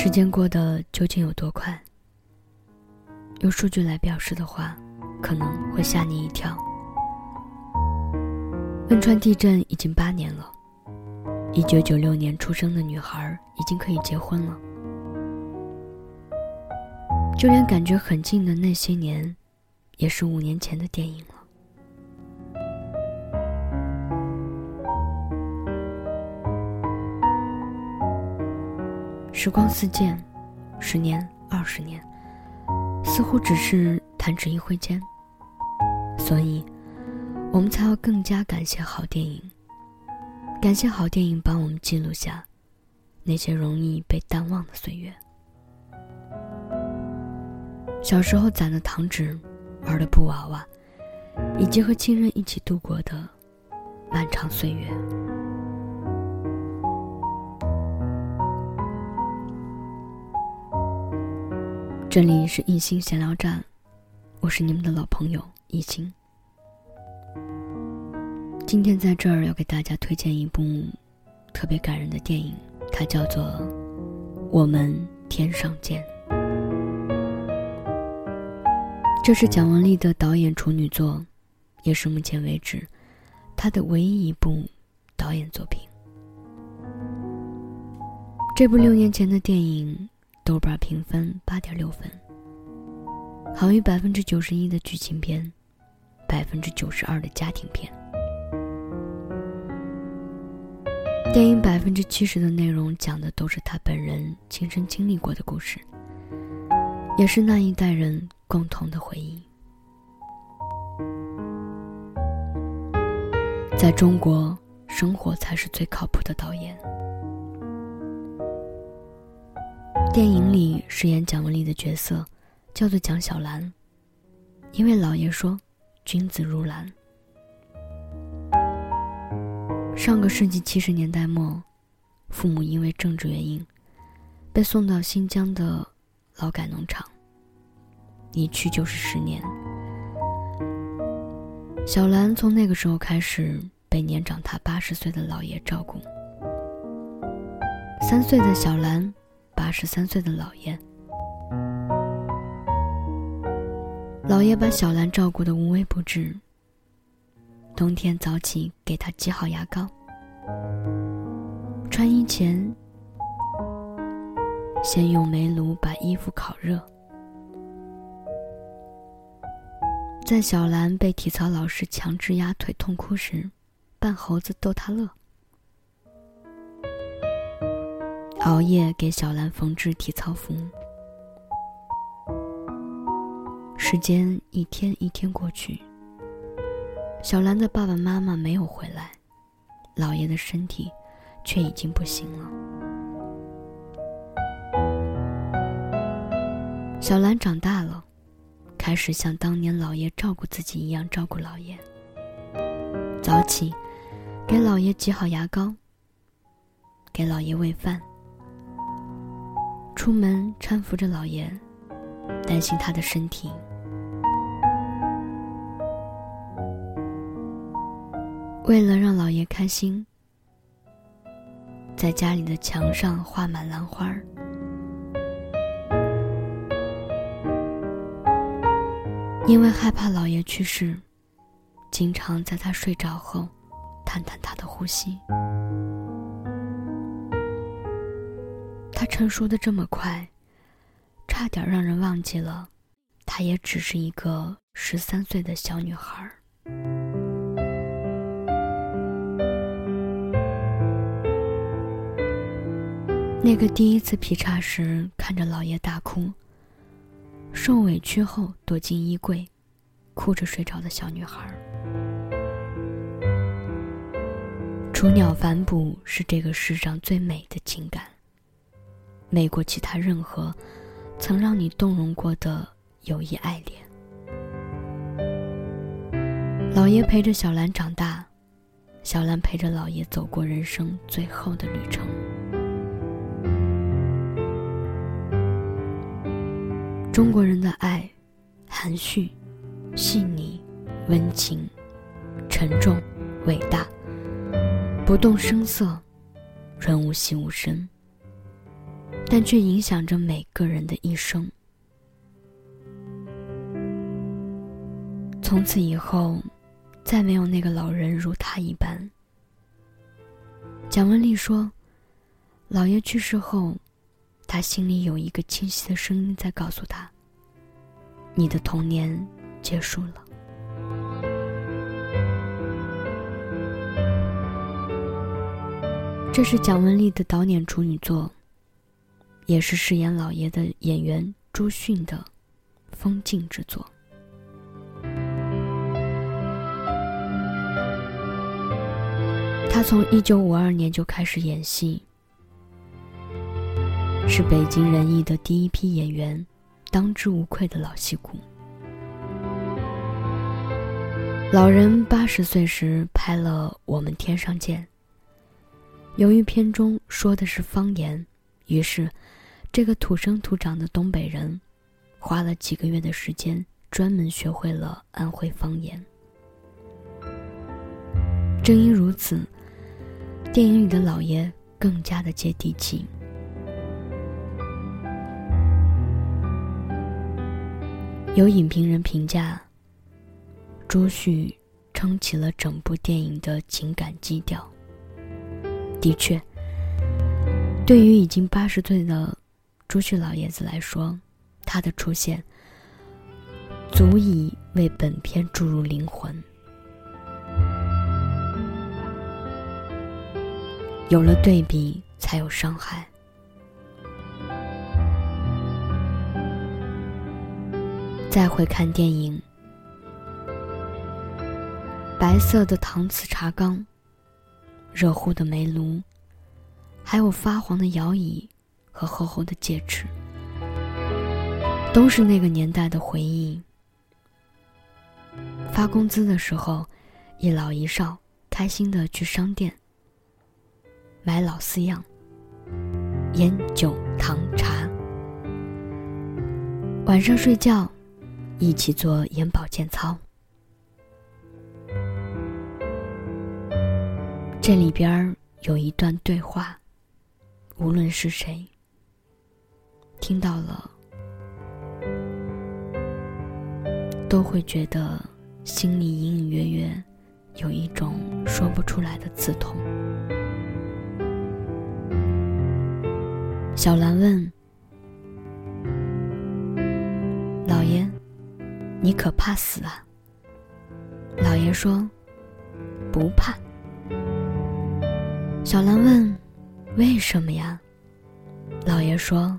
时间过得究竟有多快？用数据来表示的话，可能会吓你一跳。汶川地震已经八年了，一九九六年出生的女孩已经可以结婚了。就连感觉很近的那些年，也是五年前的电影了。时光似箭，十年、二十年，似乎只是弹指一挥间。所以，我们才要更加感谢好电影，感谢好电影帮我们记录下那些容易被淡忘的岁月。小时候攒的糖纸，玩的布娃娃，以及和亲人一起度过的漫长岁月。这里是艺兴闲聊站，我是你们的老朋友艺兴。今天在这儿要给大家推荐一部特别感人的电影，它叫做《我们天上见》。这是蒋雯丽的导演处女作，也是目前为止她的唯一一部导演作品。这部六年前的电影。豆瓣评分八点六分，好于百分之九十一的剧情片，百分之九十二的家庭片。电影百分之七十的内容讲的都是他本人亲身经历过的故事，也是那一代人共同的回忆。在中国，生活才是最靠谱的导演。电影里饰演蒋雯丽的角色，叫做蒋小兰，因为老爷说“君子如兰”。上个世纪七十年代末，父母因为政治原因，被送到新疆的劳改农场，一去就是十年。小兰从那个时候开始被年长她八十岁的姥爷照顾。三岁的小兰。八十三岁的姥爷，姥爷把小兰照顾的无微不至。冬天早起给她挤好牙膏，穿衣前先用煤炉把衣服烤热。在小兰被体操老师强制压腿痛哭时，扮猴子逗她乐。熬夜给小兰缝制体操服，时间一天一天过去，小兰的爸爸妈妈没有回来，姥爷的身体却已经不行了。小兰长大了，开始像当年姥爷照顾自己一样照顾姥爷，早起给姥爷挤好牙膏，给姥爷喂饭。出门搀扶着老爷，担心他的身体。为了让老爷开心，在家里的墙上画满兰花儿。因为害怕老爷去世，经常在他睡着后，探探他的呼吸。成熟的这么快，差点让人忘记了，她也只是一个十三岁的小女孩。那个第一次劈叉时看着老爷大哭，受委屈后躲进衣柜，哭着睡着的小女孩。雏鸟反哺是这个世上最美的情感。美过其他任何曾让你动容过的友谊爱恋。老爷陪着小兰长大，小兰陪着老爷走过人生最后的旅程。中国人的爱，含蓄、细腻、温情、沉重、伟大，不动声色，润物细无声。但却影响着每个人的一生。从此以后，再没有那个老人如他一般。蒋雯丽说：“姥爷去世后，他心里有一个清晰的声音在告诉他：‘你的童年结束了。’”这是蒋雯丽的导演处女作，也是饰演老爷的演员朱迅的封镜之作。他从一九五二年就开始演戏，是北京人艺的第一批演员，当之无愧的老戏骨。老人八十岁时拍了《我们天上见》，由于片中说的是方言，于是这个土生土长的东北人，花了几个月的时间，专门学会了安徽方言。正因如此。电影里的老爷更加的接地气。有影评人评价，朱旭撑起了整部电影的情感基调。的确，对于已经八十岁的朱旭老爷子来说，他的出现足以为本片注入灵魂。有了对比，才有伤害。再回看电影，白色的搪瓷茶缸，热乎的煤炉，还有发黄的摇椅和厚厚的戒尺，都是那个年代的回忆。发工资的时候，一老一少开心的去商店。买老四样：烟酒糖茶。晚上睡觉，一起做眼保健操。这里边有一段对话，无论是谁听到了，都会觉得心里隐隐约约有一种说不出来的刺痛。小兰问：“老爷，你可怕死啊？”老爷说：“不怕。”小兰问：“为什么呀？”老爷说：“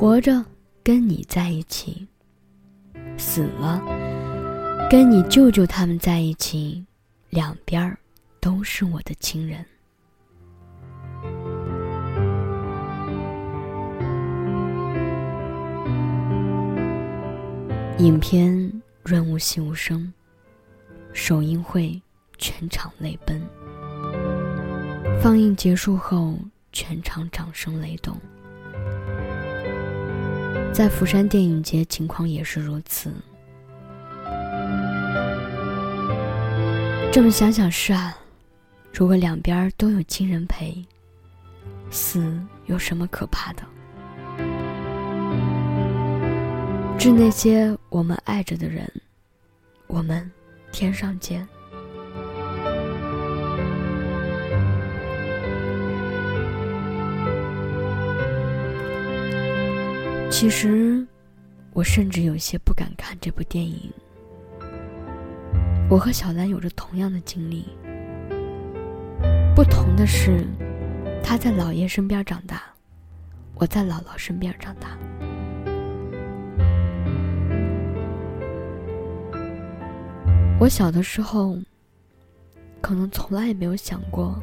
活着跟你在一起，死了跟你舅舅他们在一起，两边儿都是我的亲人。”影片润物细无声，首映会全场泪奔。放映结束后，全场掌声雷动。在釜山电影节，情况也是如此。这么想想是啊，如果两边都有亲人陪，死有什么可怕的？致那些我们爱着的人，我们天上见。其实，我甚至有些不敢看这部电影。我和小兰有着同样的经历，不同的是，他在姥爷身边长大，我在姥姥身边长大。我小的时候，可能从来也没有想过，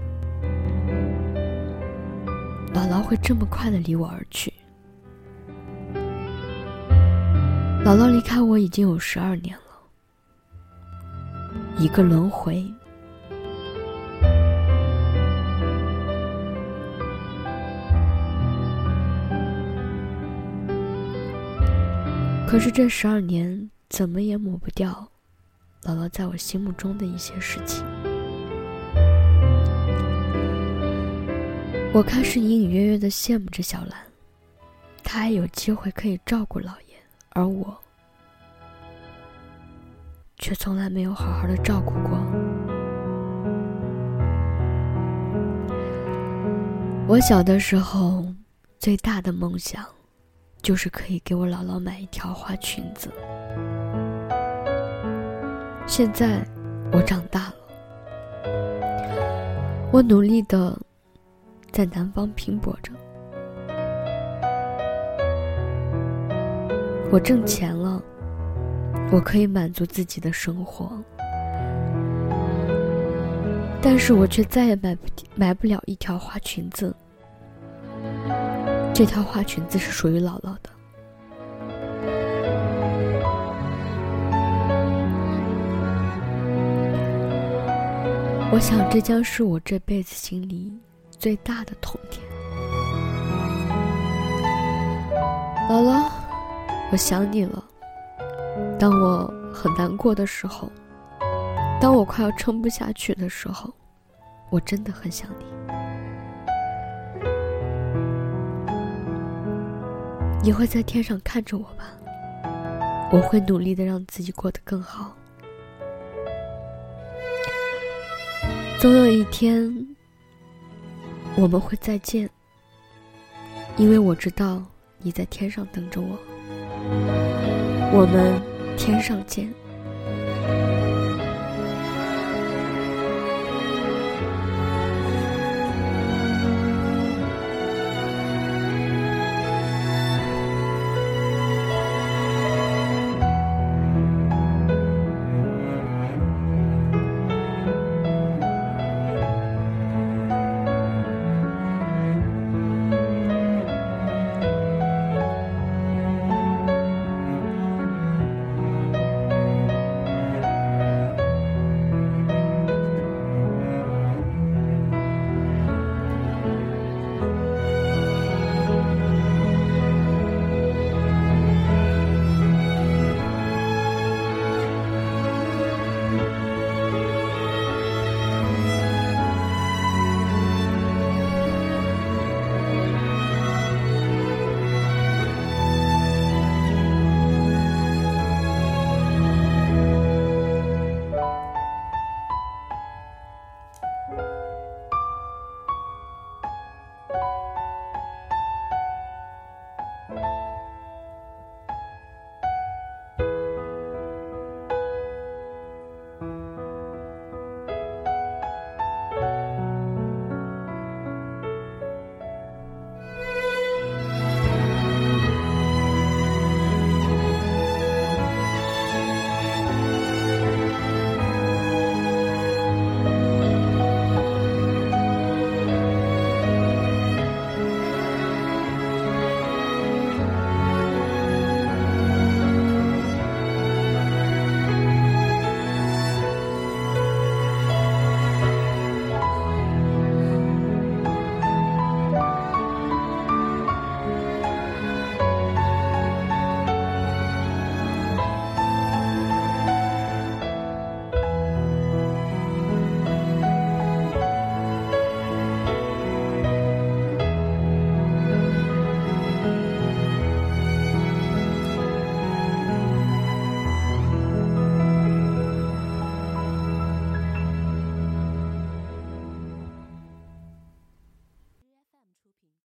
姥姥会这么快的离我而去。姥姥离开我已经有十二年了，一个轮回。可是这十二年怎么也抹不掉。姥姥在我心目中的一些事情，我开始隐隐约约的羡慕着小兰，她还有机会可以照顾姥爷，而我却从来没有好好的照顾过。我小的时候，最大的梦想，就是可以给我姥姥买一条花裙子。现在，我长大了，我努力的在南方拼搏着，我挣钱了，我可以满足自己的生活，但是我却再也买不买不了一条花裙子。这条花裙子是属于姥姥的。我想，这将是我这辈子心里最大的痛点。姥姥，我想你了。当我很难过的时候，当我快要撑不下去的时候，我真的很想你。你会在天上看着我吧？我会努力的让自己过得更好。总有一天，我们会再见，因为我知道你在天上等着我。我们天上见。